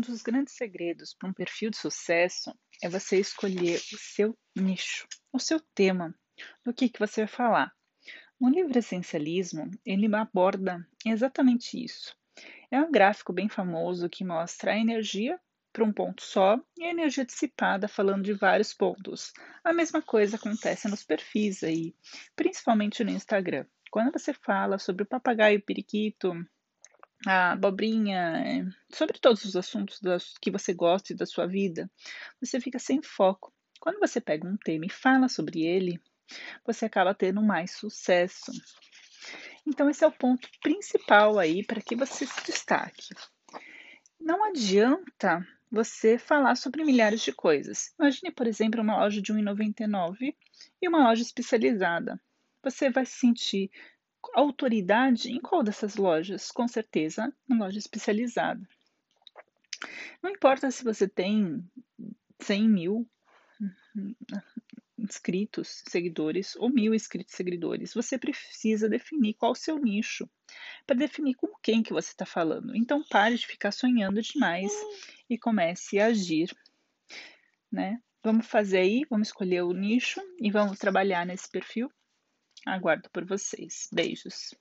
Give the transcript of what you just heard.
dos grandes segredos para um perfil de sucesso é você escolher o seu nicho, o seu tema, do que, que você vai falar. No livro Essencialismo, ele aborda exatamente isso. É um gráfico bem famoso que mostra a energia para um ponto só e a energia dissipada falando de vários pontos. A mesma coisa acontece nos perfis aí, principalmente no Instagram. Quando você fala sobre o papagaio periquito, a abobrinha, sobre todos os assuntos das, que você gosta da sua vida, você fica sem foco. Quando você pega um tema e fala sobre ele, você acaba tendo mais sucesso. Então, esse é o ponto principal aí para que você se destaque. Não adianta você falar sobre milhares de coisas. Imagine, por exemplo, uma loja de R$ 1,99 e uma loja especializada. Você vai se sentir autoridade em qual dessas lojas? Com certeza, uma loja especializada. Não importa se você tem 100 mil inscritos, seguidores, ou mil inscritos, seguidores, você precisa definir qual o seu nicho, para definir com quem que você está falando. Então, pare de ficar sonhando demais e comece a agir, né? Vamos fazer aí, vamos escolher o nicho e vamos trabalhar nesse perfil. Aguardo por vocês. Beijos.